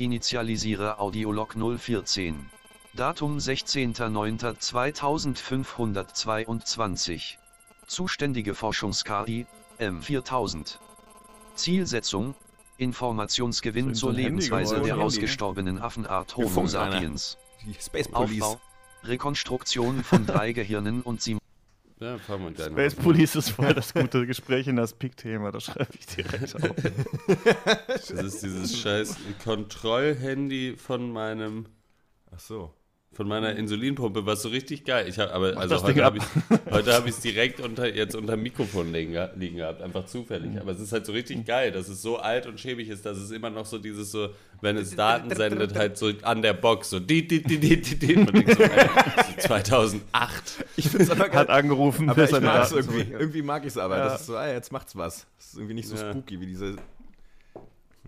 Initialisiere Audiolog 014. Datum 16.09.2522. Zuständige Forschungs-KI, M4000. Zielsetzung, Informationsgewinn zur Handy Lebensweise der Handy. ausgestorbenen Affenart Homo sapiens. Aufbau, Rekonstruktion von drei Gehirnen und Sim Ja, fangen wir gleich Space. Police ist voll das gute Gespräch in das Peak-Thema, das schreibe ich direkt auf. Das ist dieses scheiß Kontrollhandy von meinem Ach so. Von meiner Insulinpumpe, was so richtig geil. Ich hab, aber also das Ding heute ab. habe ich heute habe ich es direkt unter jetzt unter dem Mikrofon liegen, ge- liegen gehabt, einfach zufällig. Mhm. Aber es ist halt so richtig geil, dass es so alt und schäbig ist, dass es immer noch so dieses so, wenn es Daten sendet, halt so an der Box so die die die die die. die. Man denkt so, ey, so 2008. Ich finde es aber geil. Hat angerufen, aber ich mag es Daten irgendwie. Irgendwie mag ich es aber. Ja. Das ist so, ah, jetzt macht's was. Das ist irgendwie nicht so Ja. spooky wie diese.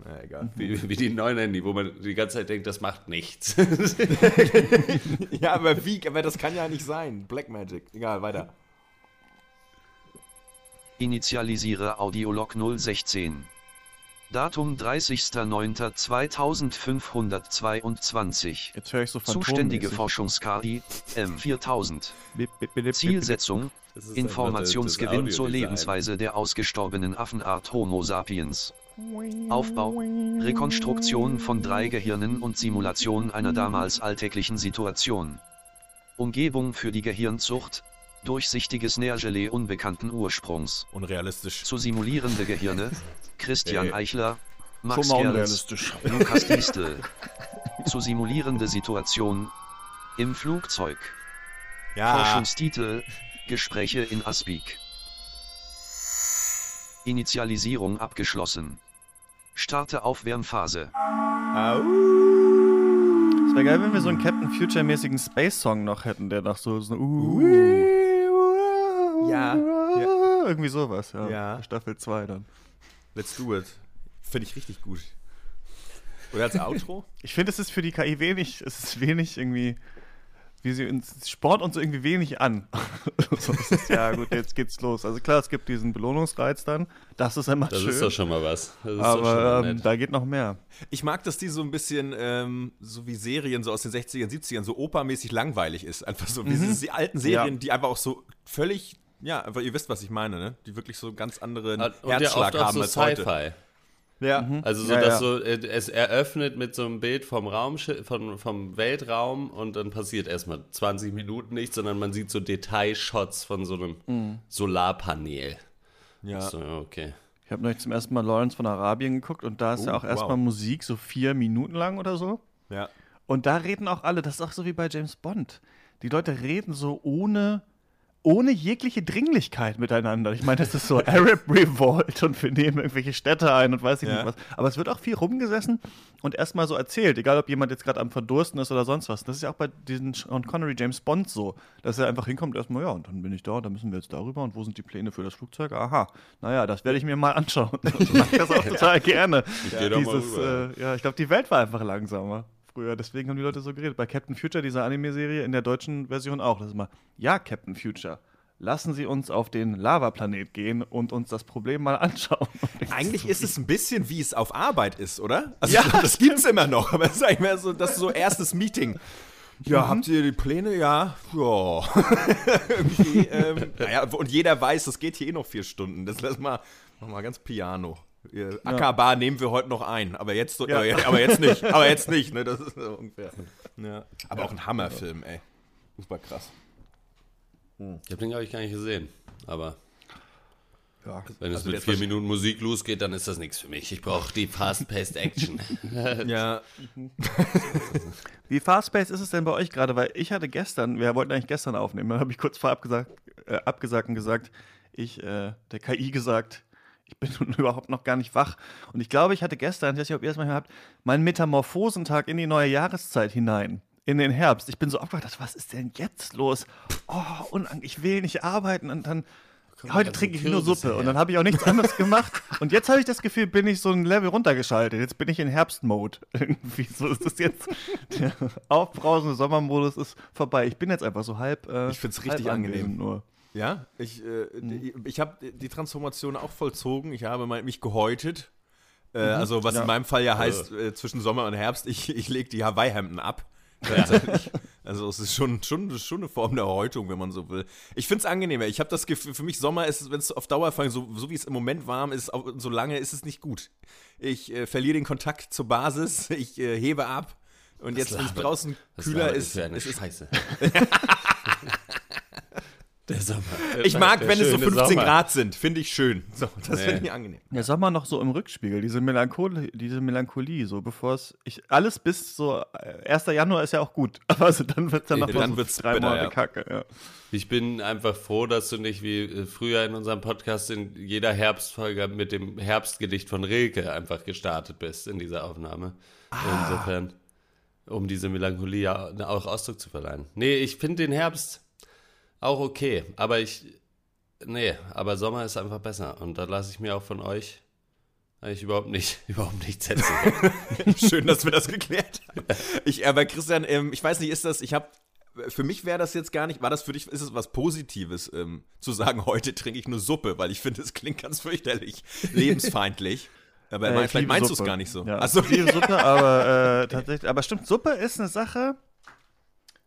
Na egal. Wie, wie die neuen Handy, wo man die ganze Zeit denkt, das macht nichts. ja, aber wie? Aber das kann ja nicht sein. Black Magic. Egal, weiter. Initialisiere Audiolog 016. Datum 30.09.2522. Jetzt höre ich so Zuständige. Forschungs-KI, M4000. Bip, bip, bip, bip, Zielsetzung, Informationsgewinn zur. Lebensweise der ausgestorbenen Affenart Homo sapiens. Aufbau, Rekonstruktion von drei Gehirnen und Simulation einer damals alltäglichen Situation. Umgebung für die Gehirnzucht, durchsichtiges Nährgelee unbekannten Ursprungs. Unrealistisch. Zu simulierende Gehirne, Christian Ey. Eichler, Max unrealistisch. Lukas Diestel. Zu simulierende Situation, im Flugzeug. Ja. Forschungstitel Gespräche in Aspik. Initialisierung abgeschlossen. Starte Aufwärmphase. Au. Es wäre geil, wenn wir so einen Captain Future-mäßigen Space-Song noch hätten, der noch so, so uh, Ja, irgendwie sowas, ja. Ja. Staffel 2 dann. Let's do it. Finde ich richtig gut. Oder als Outro? Ich finde, es ist für die KI wenig, es ist wenig irgendwie, wie sie uns spornt uns irgendwie wenig an. so, es ist, ja, gut, jetzt geht's los. Also klar, es gibt diesen Belohnungsreiz dann, das ist immer Das schön. ist doch schon mal was. Das schon mal aber ähm, nett. da geht noch mehr. Ich mag, dass die so ein bisschen, ähm, so wie Serien so aus den 60ern, 70ern, so opermäßig langweilig ist. Einfach so, wie diese die alten Serien, Ja. die einfach auch so völlig, ja, aber ihr wisst, was ich meine, ne? Die wirklich so ganz anderen Herzschlag haben so als heute. Ja. Also so, Ja, dass ja. so, äh, es eröffnet mit so einem Bild vom Raumschiff, von, vom Weltraum und dann passiert erstmal 20 Minuten nichts, sondern man sieht so Detailshots von so einem Mhm. Solarpanel. ja. So, okay. Ich habe neulich zum ersten Mal Lawrence von Arabien geguckt und da ist ja Oh, auch erstmal wow. Musik, so vier Minuten lang oder so. ja. Und da reden auch alle, das ist auch so wie bei James Bond. Die Leute reden so ohne, ohne jegliche Dringlichkeit miteinander. Ich meine, das ist so Arab Revolt und wir nehmen irgendwelche Städte ein und weiß ich Ja. nicht was. Aber es wird auch viel rumgesessen und erstmal so erzählt, egal ob jemand jetzt gerade am Verdursten ist oder sonst was. Das ist ja auch bei diesen Sean Connery James Bond so, dass er einfach hinkommt erstmal, ja, und dann bin ich da, dann müssen wir jetzt darüber und wo sind die Pläne für das Flugzeug? Aha, naja, das werde ich mir mal anschauen. Ich mag das auch total gerne. geh doch mal Dieses, rüber. äh, ja, ich glaube, die Welt war einfach langsamer früher. Deswegen haben die Leute so geredet. Bei Captain Future, dieser Anime-Serie, in der deutschen Version auch. Das ist immer, ja, Captain Future, lassen Sie uns auf den Lavaplanet gehen und uns das Problem mal anschauen. Eigentlich ist es ein bisschen wie es auf Arbeit ist, oder? Also Ja, das gibt's immer noch, aber es ist eigentlich mehr so, das ist so erstes Meeting. Ja, habt ihr die Pläne? Ja, ja. Ähm, naja, und jeder weiß, es geht hier eh noch vier Stunden. Das lass mal, mach mal ganz piano. Ackerbar nehmen wir heute noch ein, aber jetzt, Ja. aber, jetzt- aber jetzt nicht, aber jetzt nicht, ne? Das ist so ungefähr. Ja. Aber auch ein Hammerfilm, ey. Super krass. Ich habe den, glaube ich, gar nicht gesehen. Aber Ja. wenn es Also mit vier Minuten Musik losgeht, dann ist das nichts für mich. Ich brauche die Fast-Paced Action. Ja, Wie fast-paced ist es denn bei euch gerade? Weil ich hatte gestern, wir wollten eigentlich gestern aufnehmen, dann habe ich kurz vorab gesagt, äh, abgesagt und gesagt, ich, äh, der KI gesagt, ich bin nun überhaupt noch gar nicht wach. Und ich glaube, ich hatte gestern, ich weiß nicht, ob ihr das mal habt, meinen Metamorphosentag in die neue Jahreszeit hinein. In den Herbst. Ich bin so aufgewacht, was ist denn jetzt los? Oh, unang ich will nicht arbeiten und dann. Heute ganzen trinke ich nur Suppe her. und dann habe ich auch nichts anderes gemacht. Und jetzt habe ich das Gefühl, bin ich so ein Level runtergeschaltet. Jetzt bin ich in Herbstmode. Irgendwie so ist das jetzt. Der aufbrausende Sommermodus ist vorbei. Ich bin jetzt einfach so halb. Äh, Ich find's richtig halb angenehm. Nur. Ja, ich, äh, die- ich habe die Transformation auch vollzogen. Ich habe mich gehäutet. Äh, also was Ja. in meinem Fall ja heißt, äh, zwischen Sommer und Herbst, ich, ich lege die Hawaii-Hemden ab. Tatsächlich. Also es ist schon, schon, schon eine Form der Häutung, wenn man so will. Ich finde es angenehmer. Ich habe das Gefühl, für mich Sommer ist, wenn es auf Dauer fallen, so, so wie es im Moment warm ist, auch, so lange ist es nicht gut. Ich äh, verliere den Kontakt zur Basis, ich äh, hebe ab. Und jetzt, wenn es draußen Das kühler ist, es ist Scheiße. Der Sommer. ich mag, Der wenn es so schöne 15 Sommer. Grad sind, finde ich schön. So, das Nee. finde ich angenehm. Der Sommer noch so im Rückspiegel, diese Melancholie, diese Melancholie, so bevor es. Ich, alles bis so äh, 1. Januar ist ja auch gut. Aber also dann wird es dann noch Dann so wird's drei bitter, Monate ja. Kacke. Ja. Ich bin einfach froh, dass du nicht wie äh, früher in unserem Podcast in jeder Herbstfolge mit dem Herbstgedicht von Rilke einfach gestartet bist in dieser Aufnahme. Ah. Insofern, um diese Melancholie ja auch Ausdruck zu verleihen. Nee, ich finde den Herbst auch okay, aber ich, nee, aber Sommer ist einfach besser und da lasse ich mir auch von euch eigentlich überhaupt nicht, überhaupt nichts erzählen. Schön, dass wir das geklärt haben. Ich, aber Christian, ähm, ich weiß nicht, ist das, ich habe, für mich wäre das jetzt gar nicht, war das für dich, ist es was Positives, ähm, zu sagen, heute trinke ich nur Suppe, weil ich finde, es klingt ganz fürchterlich, lebensfeindlich. Aber Äh, ich vielleicht meinst du es gar nicht so. Ja, Achso, ich liebe Suppe, aber äh, tatsächlich. Aber stimmt, Suppe ist eine Sache,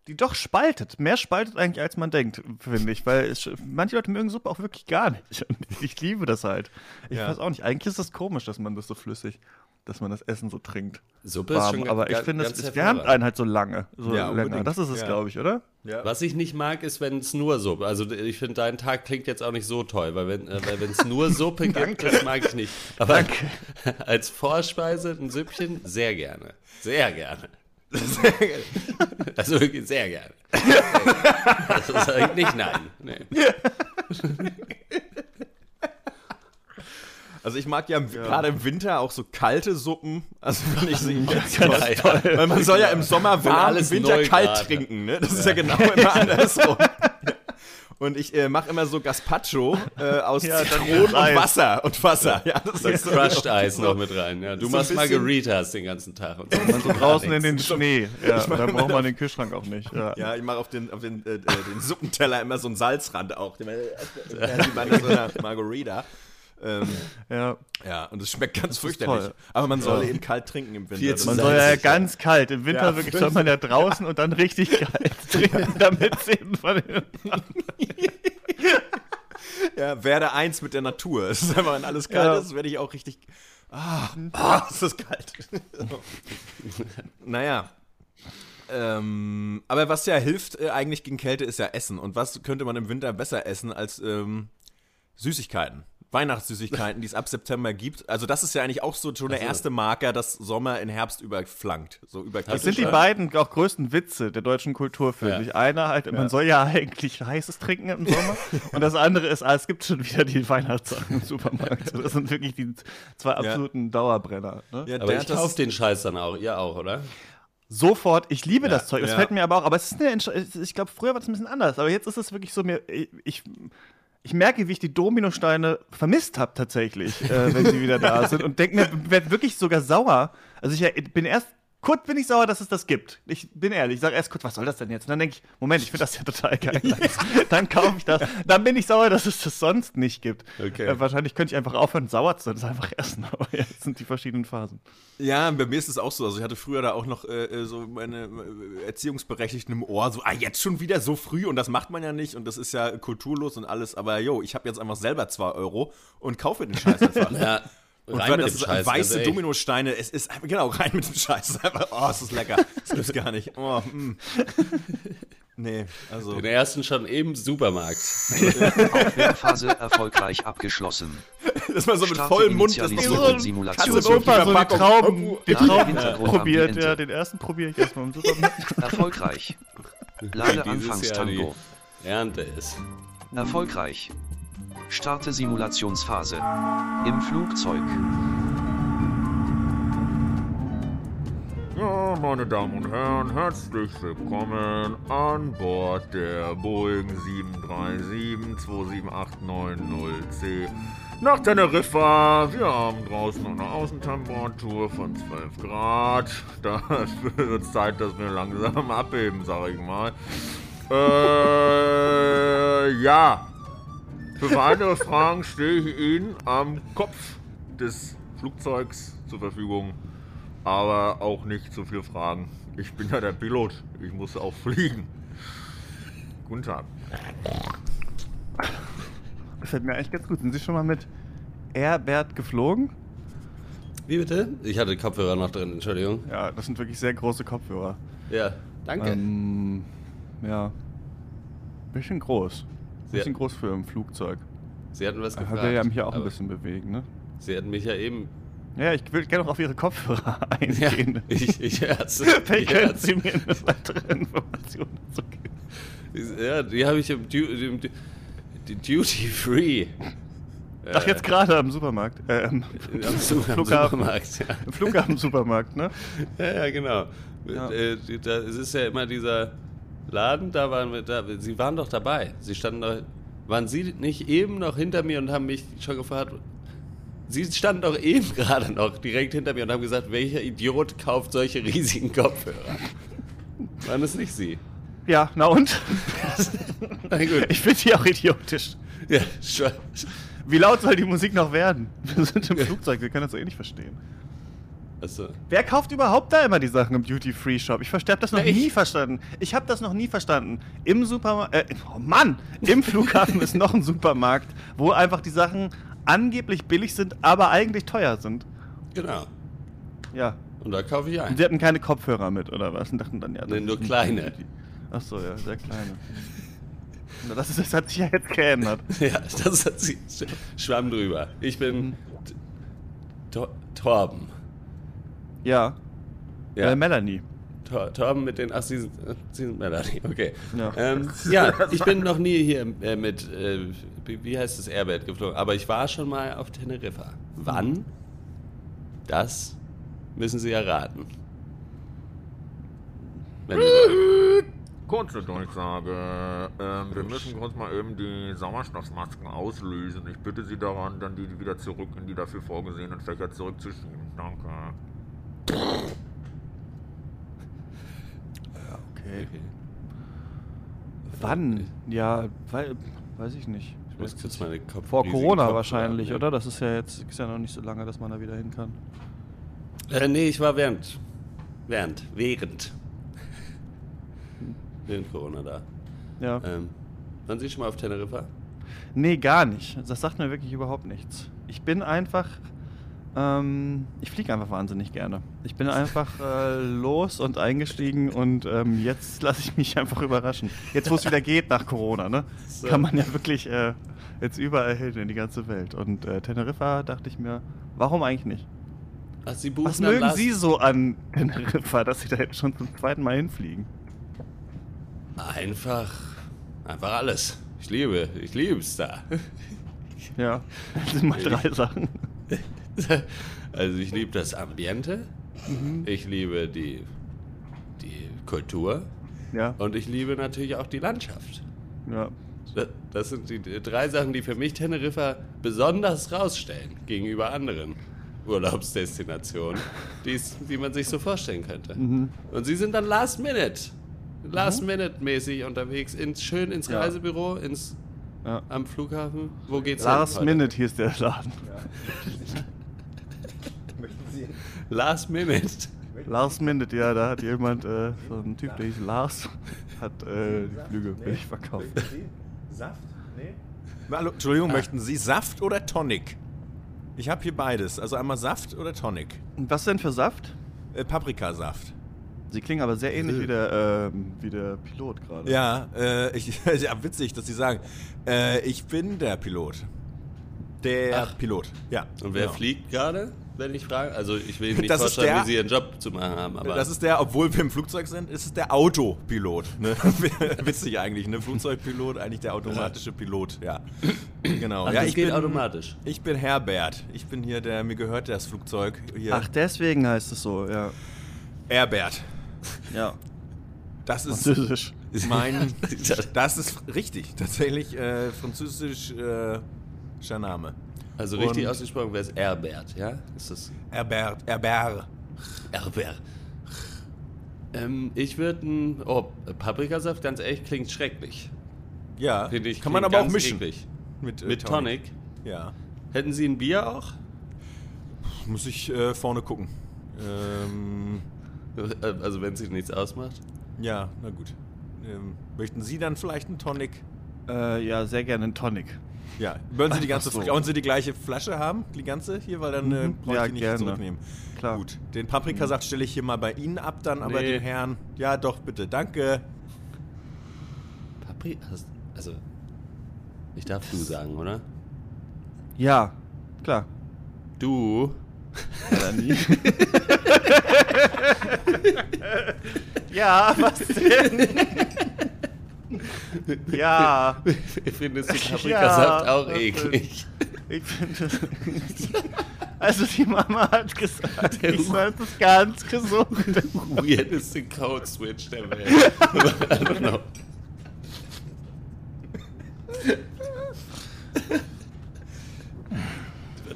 die doch spaltet. Mehr spaltet eigentlich, als man denkt, finde ich. Weil es, manche Leute mögen Suppe auch wirklich gar nicht. Und ich liebe das halt. Ich Ja. weiß auch nicht. Eigentlich ist es komisch, dass man das so flüssig, dass man das Essen so trinkt. Suppe ist Warm. schon aber ich finde, es, es wärmt einen halt so lange. So Ja, länger. unbedingt. Das ist es, Ja. glaube ich, oder? Was ich nicht mag, ist, wenn es nur Suppe. Also ich finde, dein Tag klingt jetzt auch nicht so toll, weil wenn äh, es nur Suppe gibt, das mag ich nicht. Aber als Vorspeise ein Süppchen sehr gerne, sehr gerne. Also sehr gerne. Das sage ich nicht nein. Nee. also ich mag ja, im- gerade im Winter auch so kalte Suppen. Also finde ich sie ganz Ja, toll. ja. Weil man soll ja im Sommer warm, im Winter kalt grad, trinken, ne? Das ist ja genau immer andersrum. Und ich äh, mache immer so Gazpacho äh, aus Ja, dann Zitronen und. Wasser und Wasser. Ja, das Das ist so- Crushed Eis noch mit rein. Ja, du so machst Margaritas den ganzen Tag. Und so. Man so draußen in den Schnee. Ja, da braucht man den Kühlschrank auch nicht. Ja. Ja, ich mache auf den, auf den, äh, äh, den Suppenteller immer so einen Salzrand auch. Den, äh, wie bei so einer Margarita. Ähm, ja. ja, und es schmeckt ganz fürchterlich. Aber man soll Ja. eben kalt trinken im Winter. Man ist- soll ja ganz kalt. Im Winter Ja, wirklich soll man ja draußen und dann richtig kalt trinken, damit es eben von den ja, werde eins mit der Natur. Es ist einfach, wenn alles kalt Ja. ist, werde ich auch richtig. Ah, ah ist das kalt. naja. Ähm, aber was ja hilft äh, eigentlich gegen Kälte ist ja Essen. Und was könnte man im Winter besser essen als ähm, Süßigkeiten? Weihnachtssüßigkeiten, die es ab September gibt. Also das ist ja eigentlich auch so schon der erste Marker, dass Sommer in Herbst überflankt. So über Das sind die beiden auch größten Witze der deutschen Kultur, finde Ja. ich. Einer halt, man soll ja eigentlich heißes trinken im Sommer. und das andere ist, ah, es gibt schon wieder die Weihnachtssachen im Supermarkt. Das sind wirklich die zwei absoluten Dauerbrenner. Ne? Ja, Aber der ich kaufe den Scheiß dann auch. Ihr auch, oder? Sofort, ich liebe das Zeug. Das ja. fällt mir aber auch, aber es ist eine Entscheidung. Ich glaube, früher war das ein bisschen anders, aber jetzt ist es wirklich so, mir, ich, ich merke, wie ich die Dominosteine vermisst habe tatsächlich, äh, wenn sie wieder da sind und denke mir, werde wirklich sogar sauer. Also ich bin erst kurz bin ich sauer, dass es das gibt. Ich bin ehrlich, ich sage erst kurz, was soll das denn jetzt? Und dann denke ich, Moment, ich finde das ja total geil. dann kaufe ich das. Dann bin ich sauer, dass es das sonst nicht gibt. Okay. Äh, wahrscheinlich könnte ich einfach aufhören, sauer zu sein, das einfach essen. Aber jetzt sind die verschiedenen Phasen. Ja, bei mir ist es auch so. Also ich hatte früher da auch noch äh, äh, so meine äh, Erziehungsberechtigten im Ohr, so, ah, jetzt schon wieder so früh und das macht man ja nicht und das ist ja kulturlos und alles, aber yo, ich habe jetzt einfach selber zwei Euro und kaufe den Scheiß einfach. Ja. Und rein mit das dem ist Scheiß, weiße ehrlich. Dominosteine, es ist genau, rein mit dem Scheiß. Es ist einfach, oh, es ist lecker. Das gibt's gar nicht. Oh, mm. Nee, also. Den ersten schon im Supermarkt. Aufwärmphase erfolgreich abgeschlossen. Dass man so mit vollem Mund das Initialisierung so Simulation. Die Opa, so die. Trauben, die Trauben probiert. Ja, den ersten probiere ich erstmal im Supermarkt. Erfolgreich. Die Anfangstango. Ernte ist. Erfolgreich. Starte Simulationsphase. Im Flugzeug. Ja, meine Damen und Herren, herzlich willkommen an Bord der Boeing 737-27890C nach Teneriffa. Wir haben draußen eine Außentemperatur von 12 Grad. Da wird es Zeit, dass wir langsam abheben, sag ich mal. Äh, ja. Für weitere Fragen stehe ich Ihnen am Kopf des Flugzeugs zur Verfügung, aber auch nicht so viel Fragen. Ich bin ja der Pilot, ich muss auch fliegen. Guten Tag. Das fällt mir eigentlich ganz gut. Sind Sie schon mal mit Airbert geflogen? Wie bitte? Ich hatte Kopfhörer noch drin, Entschuldigung. Ja, das sind wirklich sehr große Kopfhörer. Ja, danke. Ähm, ja. Bisschen groß. Sie- Bisschen groß für ein Flugzeug. Sie hatten was gefragt. will ja mich ja auch ein bisschen bewegen, ne? Sie hatten mich ja eben. Ja, ich will gerne noch auf Ihre Kopfhörer Ja, eingehen. ich, ich hör's. Vielleicht Ich können. Sie mir eine weitere Information dazu geben. Ja, die habe ich im, Du im Du- Duty Free. Ach, jetzt gerade am Supermarkt. Äh, am am, Flughafen. Supermarkt. Ja. Im Flughafen-Supermarkt, ne? Ja, ja, genau. Ja. Äh, es ist ja immer dieser Laden, da waren wir, da, Sie waren doch dabei. Sie standen doch, waren Sie nicht eben noch hinter mir und haben mich schon gefragt, Sie standen doch eben gerade noch direkt hinter mir und haben gesagt, welcher Idiot kauft solche riesigen Kopfhörer? Waren es nicht Sie? Ja, na und? Na gut. Ich finde die auch idiotisch. Ja, schon. Wie laut soll die Musik noch werden? Wir sind im Flugzeug, wir können das so eh nicht verstehen. Achso. Wer kauft überhaupt da immer die Sachen im Duty-Free-Shop? Ich habe das noch Na, nie verstanden. Ich habe das noch nie verstanden. Im Supermarkt, äh, oh Mann, im Flughafen ist noch ein Supermarkt, wo einfach die Sachen angeblich billig sind, aber eigentlich teuer sind. Genau. Ja. Und da kaufe ich Und ein. sie hatten keine Kopfhörer mit, oder was? Und dachten dann, ja. Nee, nur kleine. Ach so, ja, sehr kleine. Na, Das, ist, das hat sich ja jetzt geändert. Ja, das hat sie. Schwamm drüber. Ich bin Mhm. Tor- Torben. Ja. Ja. Äh, Melanie. Tor Torben mit den. Ach, Sie sind, Sie sind Melanie, okay. Ja. Ähm, ja, ich bin noch nie hier äh, mit, äh, wie heißt das, Airbed geflogen, aber ich war schon mal auf Teneriffa. Wann? Das müssen Sie erraten. Wenn Sie. Kurze Durchsage. Ähm, wir müssen kurz mal eben die Sauerstoffmasken auslösen. Ich bitte Sie daran, dann die wieder zurück in die dafür vorgesehenen Fächer zurückzuschieben. Danke. Okay. Okay. Wann? Ja, weil, weiß ich nicht. Ich muss kurz meine Kopf Vor Corona Kopfhörer wahrscheinlich, oder? Das ist ja jetzt ist ja noch nicht so lange, dass man da wieder hin kann. Äh, nee, ich war während. Während. Während. Während Corona da. Ja. Ähm, waren Sie schon mal auf Teneriffa? Nee, gar nicht. Das sagt mir wirklich überhaupt nichts. Ich bin einfach. Ähm, ich fliege einfach wahnsinnig gerne. Ich bin einfach äh, los und eingestiegen und ähm, jetzt lasse ich mich einfach überraschen. Jetzt, wo es wieder geht nach Corona, ne? So. Kann man ja wirklich äh, jetzt überall hin in die ganze Welt. Und äh, Teneriffa dachte ich mir, warum eigentlich nicht? Ach, Was mögen Last- Sie so an Teneriffa, dass Sie da jetzt schon zum zweiten Mal hinfliegen? Einfach. Einfach alles. Ich liebe, ich liebe es da. Ja, das sind mal drei Sachen. Also ich liebe das Ambiente, Mhm. ich liebe die, die Kultur Ja, und ich liebe natürlich auch die Landschaft. ja. Das- Das sind die drei Sachen, die für mich Teneriffa besonders rausstellen gegenüber anderen Urlaubsdestinationen, die man sich so vorstellen könnte. Mhm. Und sie sind dann Last Minute, Last Minute mäßig unterwegs, ins, schön ins Ja. Reisebüro, ins, ja. am Flughafen. Wo geht's Last hin? Minute hieß der Laden. Last Minute. Last Minute, ja, da hat jemand, äh, so ein Typ, der hieß Lars, hat äh, die Flüge billig verkauft. Saft? Nee. Hallo, Entschuldigung, möchten Sie Saft oder Tonic? Ich habe hier beides. Also einmal Saft oder Tonic. Und was denn für Saft? Äh, Paprikasaft. Sie klingen aber sehr ähnlich wie der, ähm, wie der Pilot gerade. Ja, äh, ich, ja, witzig, dass Sie sagen. Äh, ich bin der Pilot. Der Ach. Pilot, ja. Und wer genau. fliegt gerade, wenn ich frage? Also ich will Ihnen nicht Das vorstellen, der- wie Sie Ihren Job zu machen haben, aber Das ist der, obwohl wir im Flugzeug sind, ist es der Autopilot. Ne? Witzig eigentlich, ne? Flugzeugpilot, eigentlich der automatische Pilot, ja. Genau. Ach, ja, das ich geht bin, automatisch. Ich bin Herbert. Ich bin hier der, mir gehört das Flugzeug. Hier. Ach, deswegen heißt es so, ja. Herbert. Ja. Das ist Französisch. mein. Das ist richtig. Tatsächlich äh, französischer äh, Name. Also richtig Und- ausgesprochen wäre es Herbert, ja? Ist das Herbert. Herbert. Herbert? Ähm, ich würde ein. Oh, Paprikasaft, ganz ehrlich, klingt schrecklich. Ja. Finde ich. Kann man klingt aber auch mischen. Eklig. Mit, äh, Mit Tonic. Ja. Hätten Sie ein Bier auch? muss ich äh, vorne gucken. Ähm, Also wenn sie nichts ausmacht. ja, na gut. Ähm, möchten Sie dann vielleicht einen Tonic? Äh, ja, sehr gerne einen Tonic. Ja. Wollen Sie die ganze so. Wollen Sie die gleiche Flasche haben? Die ganze hier? Weil dann äh, Mhm. brauche ich Ja, die nicht gerne. zurücknehmen. Klar. Gut. Den Paprikasaft stelle ich hier mal bei Ihnen ab, dann aber Nee. den Herrn. Ja, doch, bitte. Danke. Papri hast- also ich darf du sagen, oder? Ja, klar. Du. Ja, was denn? ja, Findest du Paprikasaft Ja, auch das eklig? ich finde. Also, die Mama hat gesagt, ich soll das ganz gesund. Weirdeste Code Switch der Welt. I don't know.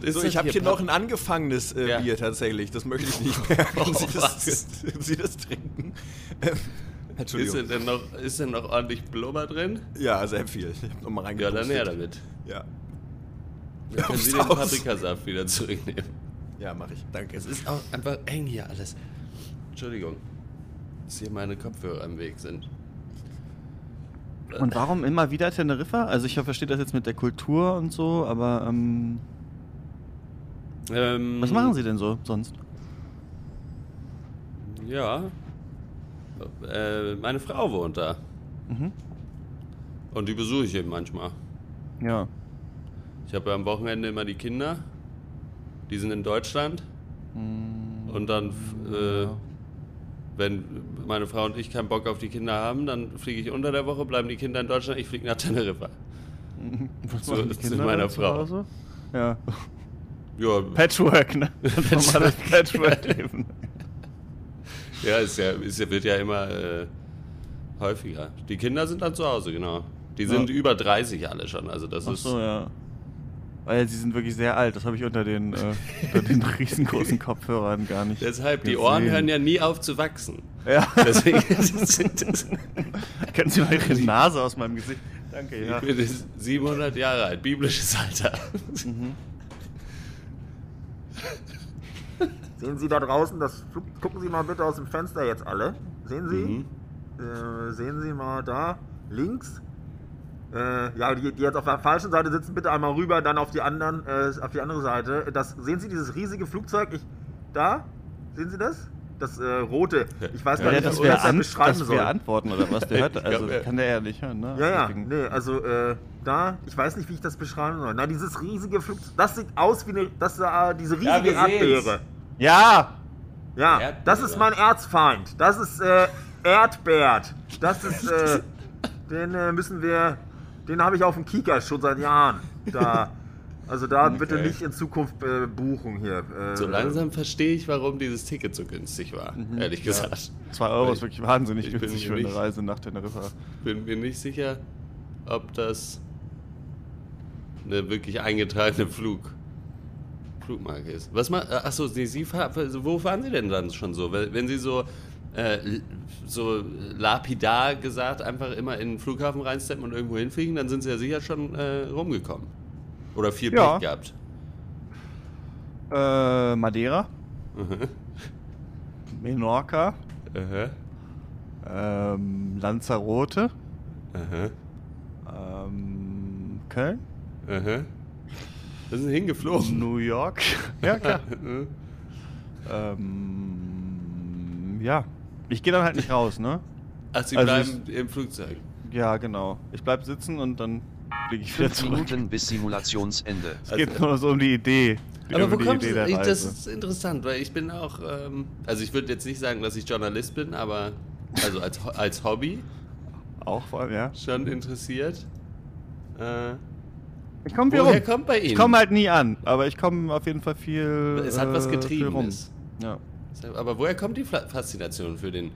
So, ich habe hier noch ein angefangenes äh, Ja. Bier tatsächlich. Das möchte ich nicht mehr. Oh, Wenn Sie, das, wenn Sie das trinken. Ähm, Ist Entschuldigung. denn, noch, ist denn noch ordentlich Blubber drin? Ja, sehr viel. Ich habe nochmal Ja, reingepustet. dann her damit. Ja, Dann können Sie den Haus. Paprikasaft wieder zurücknehmen. ja mache ich. Danke. Es ist auch einfach eng hier alles. Entschuldigung, dass hier meine Kopfhörer im Weg sind. Und warum immer wieder Teneriffa? Also, ich verstehe das jetzt mit der Kultur und so, aber ähm, Ähm, was machen Sie denn so sonst? Ja. Äh, meine Frau wohnt da. Mhm. Und die besuche ich eben manchmal. Ja. Ich habe ja am Wochenende immer die Kinder. Die sind in Deutschland. Und dann, äh, wenn meine Frau und ich keinen Bock auf die Kinder haben, dann fliege ich unter der Woche, bleiben die Kinder in Deutschland, ich fliege nach Teneriffa. Was machen die Kinder meiner zu Frau. Hause? Ja. Ja, Patchwork, ne? Das normale Patchwork-Leben. Ja, ist ja, ist ja wird ja immer äh, häufiger. Die Kinder sind dann zu Hause, genau. Die sind Ja. über 30 alle schon, also das Ach ist... so, ja. Weil sie sind wirklich sehr alt. Das habe ich unter den, äh, unter den riesengroßen Kopfhörern gar nicht. Deshalb, die gesehen. Ohren hören ja nie auf zu wachsen. Ja. Deswegen sind das, Kennen Sie mal Ihre Nase aus meinem Gesicht? Danke, ja. ich bin jetzt 700 Jahre alt, biblisches Alter. Sehen Sie da draußen, das gucken Sie mal bitte aus dem Fenster jetzt alle. Sehen Sie? Mhm. Äh, sehen Sie mal da links. Äh, ja, die, die jetzt auf der falschen Seite sitzen, bitte einmal rüber, dann auf die anderen, äh, auf die andere Seite. Das sehen Sie dieses riesige Flugzeug? Ich, da? Sehen Sie das? Das äh, rote. Ich weiß gar Ja, nicht, dass wie wir, ich das an, beschreiben dass soll. wir antworten oder was? Der hört, also glaub, ja. kann der ja nicht hören, ne? Ja, ja, Deswegen- nee, also äh, da, ich weiß nicht, wie ich das beschreiben soll. Na, dieses riesige Flugzeug, das sieht aus wie eine, das, äh, diese riesige wir sehen's. Ja! Ja, Erdbeere. das ist mein Erzfeind. Das ist äh, Erdbert. Das ist, äh, den äh, müssen wir, den habe ich auf dem Kika schon seit Jahren. Da, also da bitte Okay. nicht in Zukunft äh, buchen hier. Äh, So langsam verstehe ich, warum dieses Ticket so günstig war, ehrlich gesagt. 2 Euro Ich- ist wirklich wahnsinnig ich günstig für eine nicht- Reise nach Teneriffa. Bin mir nicht sicher, ob das eine wirklich eingetragene Flug, Flugmarke ist. Was mal, achso, Sie, Sie wo fahren Sie denn dann schon so? Wenn Sie so, äh, so lapidar gesagt einfach immer in den Flughafen reinsteppen und irgendwo hinfliegen, dann sind Sie ja sicher schon äh, rumgekommen. Oder viel Ja. Pech gehabt. Äh, Madeira, Mhm. Menorca, Aha. ähm, Lanzarote, Aha. ähm, Köln, Aha. Da sind hingeflogen. New York. ja, klar. Ähm, ja. Ich gehe dann halt nicht raus, ne? Ach, Sie Also bleiben im Flugzeug. Ja, genau. Ich bleib sitzen und dann fliege ich wieder 5 zurück. Minuten bis Simulationsende. Es geht nur so um die Idee. Aber wo die kommst Idee du? der Ich, Reise. das ist interessant, weil ich bin auch, ähm, also ich würde jetzt nicht sagen, dass ich Journalist bin, aber also als, als Hobby auch vor allem, ja. schon interessiert. Äh, Ich komme wieder woher rum. kommt bei Ihnen? Ich komme halt nie an, aber ich komme auf jeden Fall viel. Es hat was äh. Getriebenes. Ja. Aber woher kommt die Faszination für den,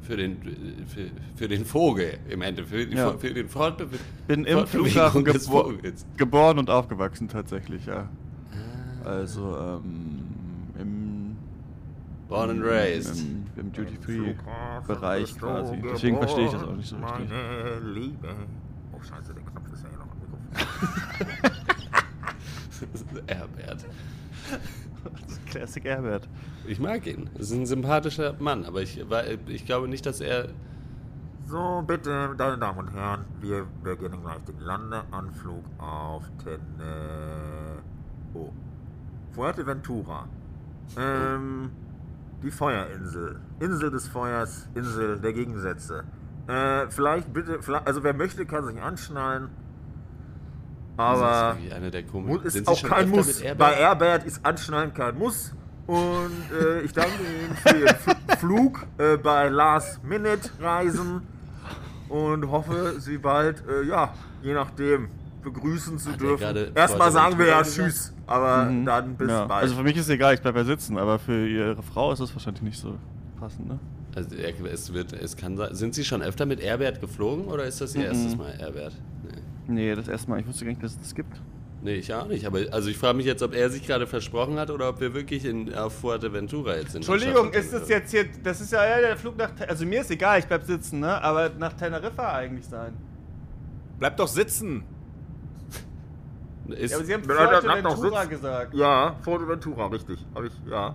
für den, für, für den Vogel im Endeffekt, für, Ja. Für den Fortbe Bin im Flughafen gebo geboren und aufgewachsen tatsächlich, ja. Ah. Also ähm, im, Born and raised. im, im Duty-Free-Bereich quasi. Deswegen verstehe ich das auch nicht so richtig. Meine Liebe. Oh, scheiße, der Knopf ist ja hier noch am Mikrofon. Herbert. Classic Herbert. Ich mag ihn. Das ist ein sympathischer Mann, aber ich, ich glaube nicht, dass er. So, bitte, meine Damen und Herren, wir beginnen gleich den Landeanflug auf Tenne. Oh. Fuerteventura. Ähm, die Feuerinsel. Insel des Feuers, Insel der Gegensätze. Äh, vielleicht bitte, also wer möchte, kann sich anschnallen. Aber das ist ist auch kein Muss. Bei Airbert ist Anschnallen kein Muss. Und äh, ich danke Ihnen für Ihren Flug äh, bei Last Minute Reisen und hoffe, Sie bald, äh, ja, je nachdem, begrüßen zu Hat dürfen. Erstmal sagen wir ja Tschüss, aber mhm. dann bis ja. bald. Also für mich ist es egal, ich bleibe ja sitzen, aber für Ihre Frau ist es wahrscheinlich nicht so passend, ne? Also es wird, es kann sind Sie schon öfter mit Airbert geflogen oder ist das Ihr mhm. erstes Mal Airbert? Nee. das erste Mal. Ich wusste gar nicht, dass es das gibt. Nee, ich auch nicht. Aber also ich frage mich jetzt, ob er sich gerade versprochen hat oder ob wir wirklich in, auf Fuerteventura jetzt sind. Entschuldigung, ist das jetzt hier, das ist ja, ja der Flug nach, also mir ist egal, ich bleib sitzen, ne? Aber nach Teneriffa eigentlich sein. Bleib doch sitzen. Ist ja, aber Sie haben Fuerteventura gesagt. Ja, Fuerteventura, richtig. Hab ich, ja.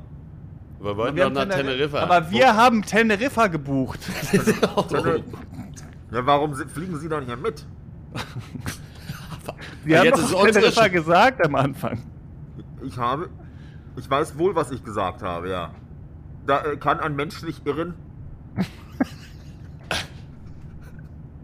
Wir wollten doch nach Teneriffa. Teneriffa. Aber wir haben Teneriffa gebucht. ja, warum fliegen Sie da nicht mit? Wir haben jetzt doch Teneriffa gesagt am Anfang. Ich habe. Ich weiß wohl, was ich gesagt habe, ja. Da äh, kann ein Mensch nicht irren.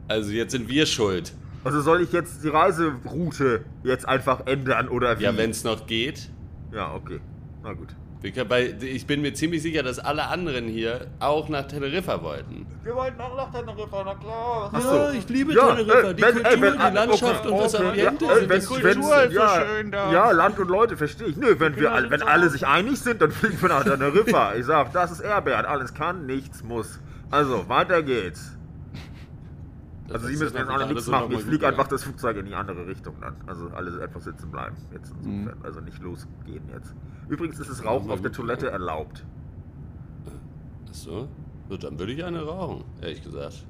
Also jetzt sind wir schuld. Also soll ich jetzt die Reiseroute jetzt einfach ändern oder wie? Ja, wenn es noch geht. Ja, okay. Na gut. Ich bin mir ziemlich sicher, dass alle anderen hier auch nach Teneriffa wollten. Wir wollten auch nach Teneriffa, na klar. Ach ja, ich liebe ja, Teneriffa. Die wenn, Kultur, wenn, die Landschaft okay, und das Ambiente. Ja, äh, wenn, die Kultur ist ja, so schön da. Ja, Land und Leute, verstehe ich. Nö, wenn, wir, alle, wenn alle sich einig sind, dann fliegen wir nach Teneriffa. Ich sag, das ist Airbert. Alles kann, nichts muss. Also, weiter geht's. Also Sie müssen jetzt alle nichts so machen. Ich fliege einfach das Flugzeug in die andere Richtung dann. Also alle einfach sitzen bleiben. Jetzt insofern. Mhm. Also nicht losgehen jetzt. Übrigens ist das Rauchen auf der Toilette erlaubt. Achso. So, dann würde ich eine rauchen, ehrlich gesagt.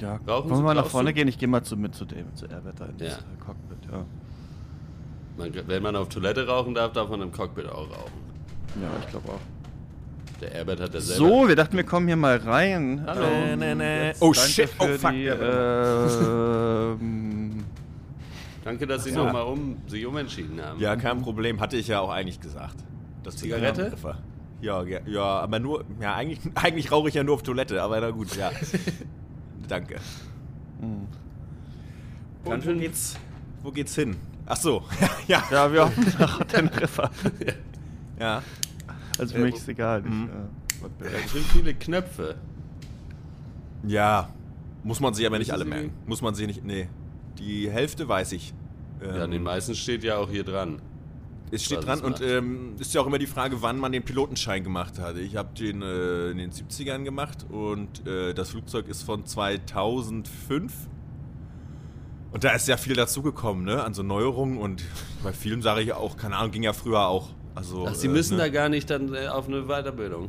Ja, rauchen wollen wir mal nach vorne gehen? Ich gehe mal zu, mit zu dem, zu Airwet in das ja. Cockpit, ja. Man, wenn man auf Toilette rauchen darf, darf man im Cockpit auch rauchen. Ja, ich glaube auch. Der Herbert hat selber. So, wir dachten, wir kommen hier mal rein. Hallo. Ähm, nee, nee, nee. Oh shit, oh fuck. Die, äh, danke, dass Sie ja. nochmal um, sich umentschieden haben. Ja, kein Problem. Hatte ich ja auch eigentlich gesagt. Das Zigarette? Ja, ja, ja, aber nur, ja, eigentlich, eigentlich rauche ich ja nur auf Toilette, aber na gut, ja. Danke. Mhm. Und wo geht's, wo geht's hin? Ach so, ja. Ja, wir hoffen nach Teneriffa. ja. Also für äh, mich ist egal. Mhm. Ich, äh, sind viele Knöpfe. Ja, muss man sich aber nicht alle merken. Muss man sie nicht. Nee. Die Hälfte weiß ich. Ähm, ja, den meisten steht ja auch hier dran. Es steht dran und ähm, ist ja auch immer die Frage, wann man den Pilotenschein gemacht hat. Ich habe den äh, in den 70ern gemacht und äh, das Flugzeug ist von 2005. Und da ist ja viel dazugekommen, ne? An so Neuerungen und bei vielen sage ich auch, keine Ahnung, ging ja früher auch. Also, Ach, Sie äh, müssen ne? da gar nicht dann äh, auf eine Weiterbildung.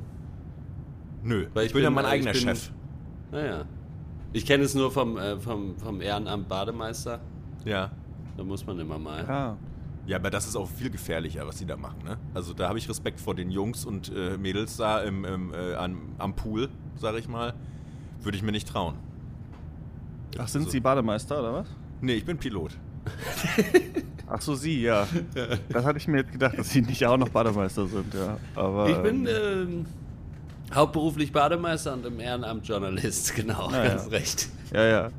Nö, Weil ich, ich bin, ja mein eigener bin, Chef. Naja. Ich kenne es nur vom, äh, vom, vom Ehrenamt Bademeister. Ja. Da muss man immer mal. Ja. Ja, aber das ist auch viel gefährlicher, was sie da machen. Ne? Also da habe ich Respekt vor den Jungs und äh, Mädels da im, im, äh, am, am Pool, sage ich mal. Würde ich mir nicht trauen. Ach, sind also, Sie Bademeister oder was? Nee, ich bin Pilot. Ach so, Sie, ja. Das hatte ich mir jetzt gedacht, dass Sie nicht auch noch Bademeister sind, ja. Aber, ich bin ähm, hauptberuflich Bademeister und im Ehrenamt Journalist, genau, ja, ganz ja. recht. Ja, ja.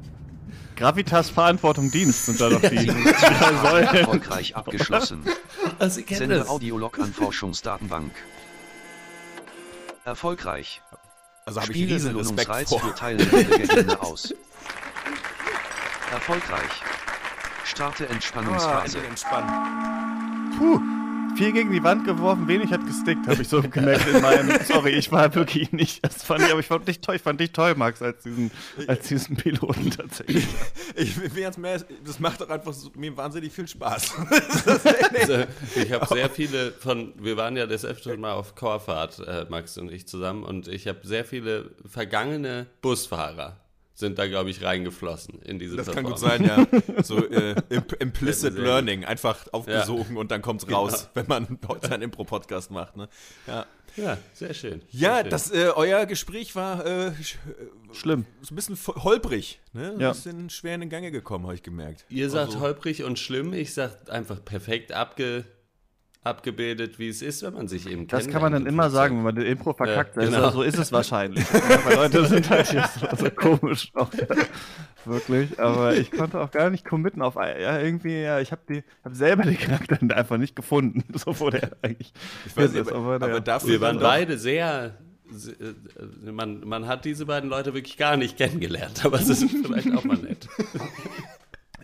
Gravitas Verantwortung Dienst sind da doch die Säulen. Erfolgreich abgeschlossen. Also, Sende Audiolog an Forschungsdatenbank. Erfolgreich. Also habe ich riesen Respekt vor. für Teilnehmende aus. Erfolgreich. Starte Entspannungsphase. Ah, entspannen. Puh, viel gegen die Wand geworfen, wenig hat gestickt, habe ich so gemerkt in meinem. Sorry, ich war wirklich nicht. Das fand ich, aber ich fand dich toll, ich fand dich toll, Max, als diesen, als diesen Piloten tatsächlich. Ich, ich jetzt mehr, das macht doch einfach so, mir wahnsinnig viel Spaß. also, ich habe sehr viele von, wir waren ja das öfter mal auf Chorfahrt, äh, Max und ich zusammen, und ich habe sehr viele vergangene Busfahrer sind da, glaube ich, reingeflossen in diese Das kann gut sein, ja. So äh, imp implicit learning, einfach aufgesogen und dann kommt's raus, Genau. wenn man heute einen Impro-Podcast macht. Ne? Ja, Ja, sehr schön. ja sehr schön. das, äh, euer Gespräch war äh, sch- Schlimm. so ein bisschen holprig, ne? Ein Ja. bisschen schwer in den Gange gekommen, habe ich gemerkt. Ihr sagt Also- holprig und schlimm, ich sag einfach perfekt abge, abgebildet, wie es ist, wenn man sich eben Das kann man dann immer sagen, wenn man den Impro verkackt. Ja, genau. So ist es wahrscheinlich. weil Leute sind halt hier so, so komisch. Auch, ja. Wirklich. Aber ich konnte auch gar nicht committen auf ja, irgendwie, ja, ich habe hab selber den Charakter einfach nicht gefunden. So wurde er eigentlich. Ich weiß ist, aber, naja. aber dafür Wir waren beide sehr. se- äh, Man, man hat diese beiden Leute wirklich gar nicht kennengelernt, aber es ist vielleicht auch mal nett.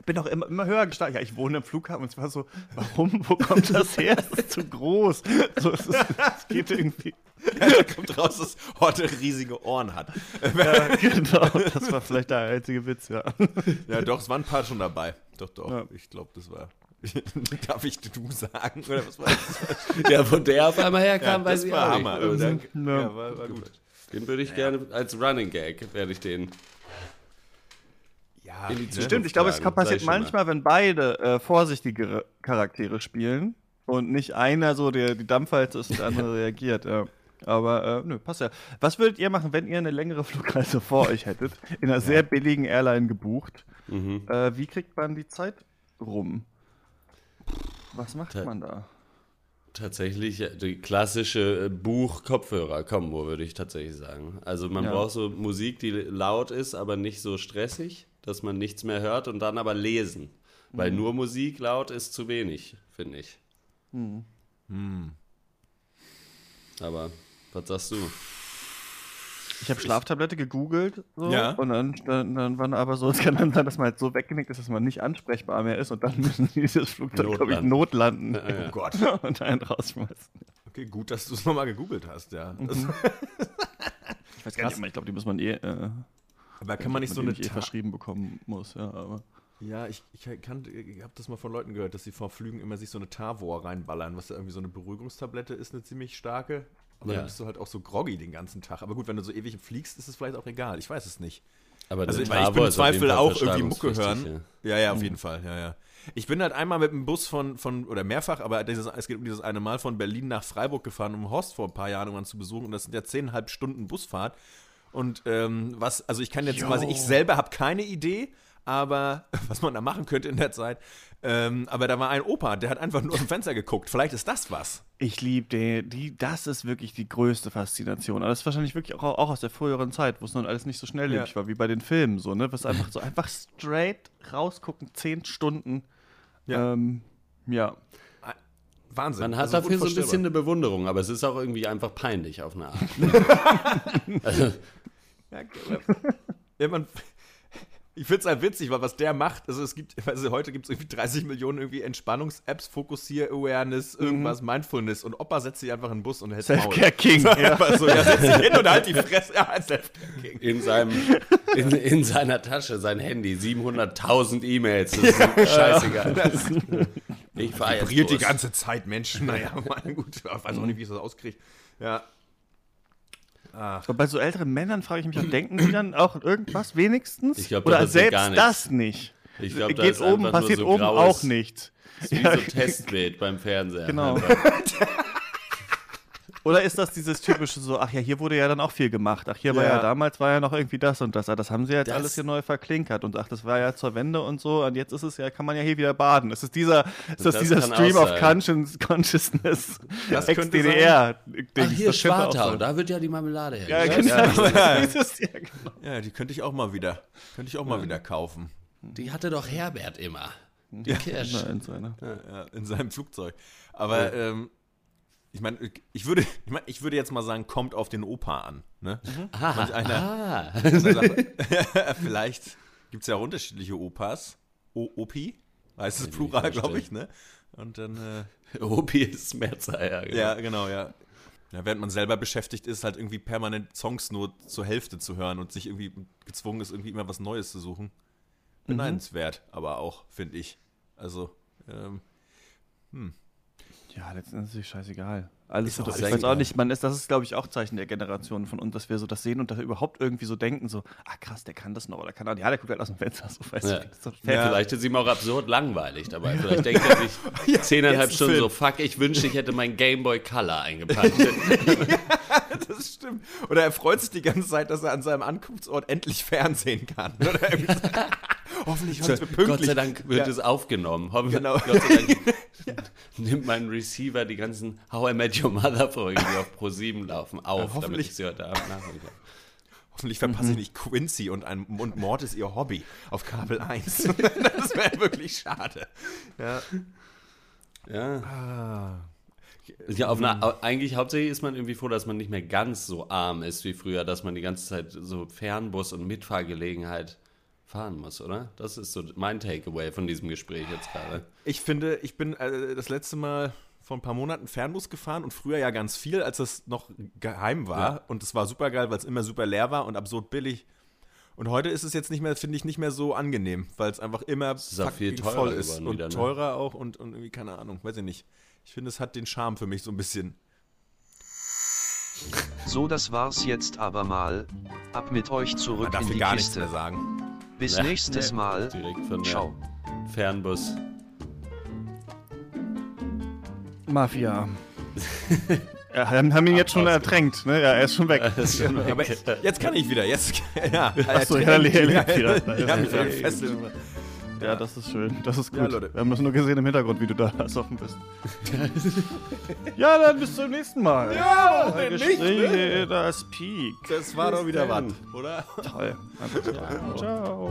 Ich bin auch immer, immer höher gesteigert. Ja, ich wohne im Flughafen und es war so, warum, wo kommt das her? Es ist zu groß. So, es, ist, es geht irgendwie. da kommt raus, dass Horte riesige Ohren hat. Ja, genau. Das war vielleicht der einzige Witz, ja. Ja, doch, es waren ein paar schon dabei. Doch, doch. Ja. Ich glaube, das war. Darf ich du sagen? Oder was war das? Ja, wo der auf einmal herkam, Ja, weiß das ich war auch Hammer. nicht. Danke. Ja. Ja, war, war gut. Den würde ich gerne als Running Gag, werde ich den Ja, ne? Stimmt, ich glaube, es passiert ich schon mal. manchmal, wenn beide äh, vorsichtigere Charaktere spielen und nicht einer so der die Dampfwalze ist und der andere reagiert. Ja. Aber äh, nö, passt ja. Was würdet ihr machen, wenn ihr eine längere Flugreise vor euch hättet, in einer sehr billigen Airline gebucht? Mhm. Äh, wie kriegt man die Zeit rum? Was macht Ta- man da? Tatsächlich die klassische äh, Buch-Kopfhörer-Kombo, würde ich tatsächlich sagen. Also man Ja. braucht so Musik, die laut ist, aber nicht so stressig, dass man nichts mehr hört und dann aber lesen. Weil Mhm. nur Musik laut ist zu wenig, finde ich. Hm. Aber was sagst du? Ich habe Schlaftablette gegoogelt so, Ja. und dann, dann, dann waren aber so, es kann dann sein, dass man halt so weggenickt ist, dass man nicht ansprechbar mehr ist und dann müssen die dieses Flugzeug, glaube ich, Notlanden. Ja, ja. Oh Gott. und einen rausschmeißen. Okay, gut, dass du es nochmal gegoogelt hast, ja. Das, Ich weiß gar nicht, ich glaube, die muss man eh, äh, aber kann man nicht so eine eh verschrieben bekommen muss, ja, aber. Ja, ich, ich, ich habe das mal von Leuten gehört, dass sie vor Flügen immer sich so eine Tavor reinballern, was ja irgendwie so eine Beruhigungstablette ist, eine ziemlich starke. Aber Ja. dann bist du halt auch so groggy den ganzen Tag. Aber gut, wenn du so ewig fliegst, ist es vielleicht auch egal. Ich weiß es nicht. Aber Also ich, ich bin im Zweifel auch irgendwie Mucke hören. ja. Ja, ja, auf jeden Fall. Ja, ja. Ich bin halt einmal mit dem Bus von, von oder mehrfach, aber dieses, es geht um dieses eine Mal von Berlin nach Freiburg gefahren, um Horst vor ein paar Jahren irgendwann zu besuchen. Und das sind ja zehneinhalb Stunden Busfahrt. Und ähm, was, also ich kann jetzt quasi, ich selber habe keine Idee, aber was man da machen könnte in der Zeit. Ähm, aber da war ein Opa, der hat einfach nur aus dem Fenster geguckt. Vielleicht ist das was. Ich liebe die, die, das ist wirklich die größte Faszination. Aber das ist wahrscheinlich wirklich auch, auch aus der früheren Zeit, wo es noch alles nicht so schnelllebig Ja. war, wie bei den Filmen, so, ne? Was einfach so einfach straight rausgucken, zehn Stunden. Ja. Ähm, ja. Wahnsinn. Man hat Also dafür so ein bisschen eine Bewunderung, aber es ist auch irgendwie einfach peinlich auf eine Art. also, Ja, ja, man, ich finde es halt witzig, weil was der macht, also es gibt, also heute gibt es irgendwie 30 Millionen irgendwie Entspannungs-Apps, Fokussier-Awareness, irgendwas, Mindfulness und Opa setzt sich einfach in den Bus und hält Maul. Selfcare King. ja. Einfach so, ja, setz dich hin und halt die Fresse. Ja, Selfcare King. in, seinem, in, in seiner Tasche sein Handy, 700.000 E-Mails, das ist scheißegal. Ich fahre jetzt Vibriert die ganze Zeit Menschen. Naja, mal gut, ich weiß auch nicht, wie ich das auskriege. Ja. Ach, Aber bei so älteren Männern frage ich mich auch, denken die dann auch irgendwas wenigstens? Ich glaub, Oder selbst gar nichts. das nicht? Ich glaub, da Geht ist oben, passiert so oben graues- auch nichts. Ist wie Ja. so ein Testbild beim Fernseher. Genau. Oder ist das dieses typische so, ach ja, hier wurde ja dann auch viel gemacht. Ach, hier war Ja. ja damals war ja noch irgendwie das und das. Ah, Das haben sie jetzt Das- alles hier neu verklinkert und ach, das war ja zur Wende und so und jetzt ist es ja, kann man ja hier wieder baden. Es ist dieser, ist das, Das dieser Stream of. Conscious, Consciousness Das könnte ex-DDR. Ach, hier Schwartau. Da wird ja die Marmelade Ja, hergestellt. genau. Ja. Dieses, ja, genau. ja, die könnte ich auch mal wieder, könnte ich auch mal wieder kaufen. Die hatte doch Herbert immer. Die Kirsch. Nein, so einer. ja, in seinem Flugzeug. Aber ähm, ich meine, ich würde, ich, mein, ich würde jetzt mal sagen, kommt auf den Opa an. Ne? Manch einer, Ah, einer sagt, vielleicht gibt es ja auch unterschiedliche Opas. O Opi heißt es Plural, glaube ich. Ne? Und dann, äh, Opi ist Mehrzahl, ja, genau. ja, genau, ja. Ja, während man selber beschäftigt ist, halt irgendwie permanent Songs nur zur Hälfte zu hören und sich irgendwie gezwungen ist, irgendwie immer was Neues zu suchen. Beneidenswert, aber auch, finde ich. Also, ähm, Ja, letztendlich ist es scheißegal. Alles so, doch ich weiß auch nicht, man ist, das ist, glaube ich, auch Zeichen der Generation von uns, dass wir so das sehen und wir überhaupt irgendwie so denken, so, ah krass, der kann das noch, oder kann er, ja, der guckt halt aus dem Fenster, so, weißt Ja. du, das ist doch fair. Vielleicht ist ihm auch absurd langweilig dabei. Vielleicht denkt er sich zehneinhalb jetzt Stunden so, fuck, ich wünschte, ich hätte meinen Gameboy Color eingepackt. Das stimmt. Oder er freut sich die ganze Zeit, dass er an seinem Ankunftsort endlich Fernsehen kann. Oder irgendwie so, Hoffentlich hören wir pünktlich. Gott sei Dank wird Ja. es aufgenommen. Hoffen- Genau. Gott sei Dank nimmt mein Receiver die ganzen How I Met Your Mother Folgen, die auf Pro 7 laufen, auf, damit hoffentlich- ich sie heute Abend nachholen kann. Hoffentlich verpasse ich nicht Quincy und, ein, und Mord ist ihr Hobby auf Kabel 1. das wäre wirklich schade. Ja. Ja. Ah. Ja, auf einer, eigentlich hauptsächlich ist man irgendwie froh, dass man nicht mehr ganz so arm ist wie früher, dass man die ganze Zeit so Fernbus und Mitfahrgelegenheit fahren muss, oder? Das ist so mein Takeaway von diesem Gespräch jetzt gerade. Ich finde, ich bin äh, das letzte Mal vor ein paar Monaten Fernbus gefahren und früher ja ganz viel, als es noch geheim war. Ja. Und es war super geil, weil es immer super leer war und absurd billig. Und heute ist es jetzt nicht mehr, finde ich, nicht mehr so angenehm, weil es einfach immer ist auch viel voll ist und wieder, ne? teurer auch und, und irgendwie, keine Ahnung, weiß ich nicht. Ich finde, es hat den Charme für mich so ein bisschen. So das war's jetzt aber mal. Ab mit euch zurück Man darf in die gar nichts Kiste. mehr sagen. Bis Ja. nächstes Mal. Direkt von Ciao. Fernbus. Mafia. ja, haben, haben ihn jetzt schon ertränkt, ne? Ja, er ist schon weg. Ist schon weg. Aber jetzt kann ich wieder. Jetzt, ja. Achso, ja, er lebt wieder. Die haben mich wieder Ja, das ist schön. Das ist gut. Ja, Leute. Wir haben das nur gesehen im Hintergrund, wie du da ersoffen bist. ja, dann bis zum nächsten Mal. Ja, denn nicht, ne? Das Peak. Das war doch wieder was, oder? Toll. Ciao.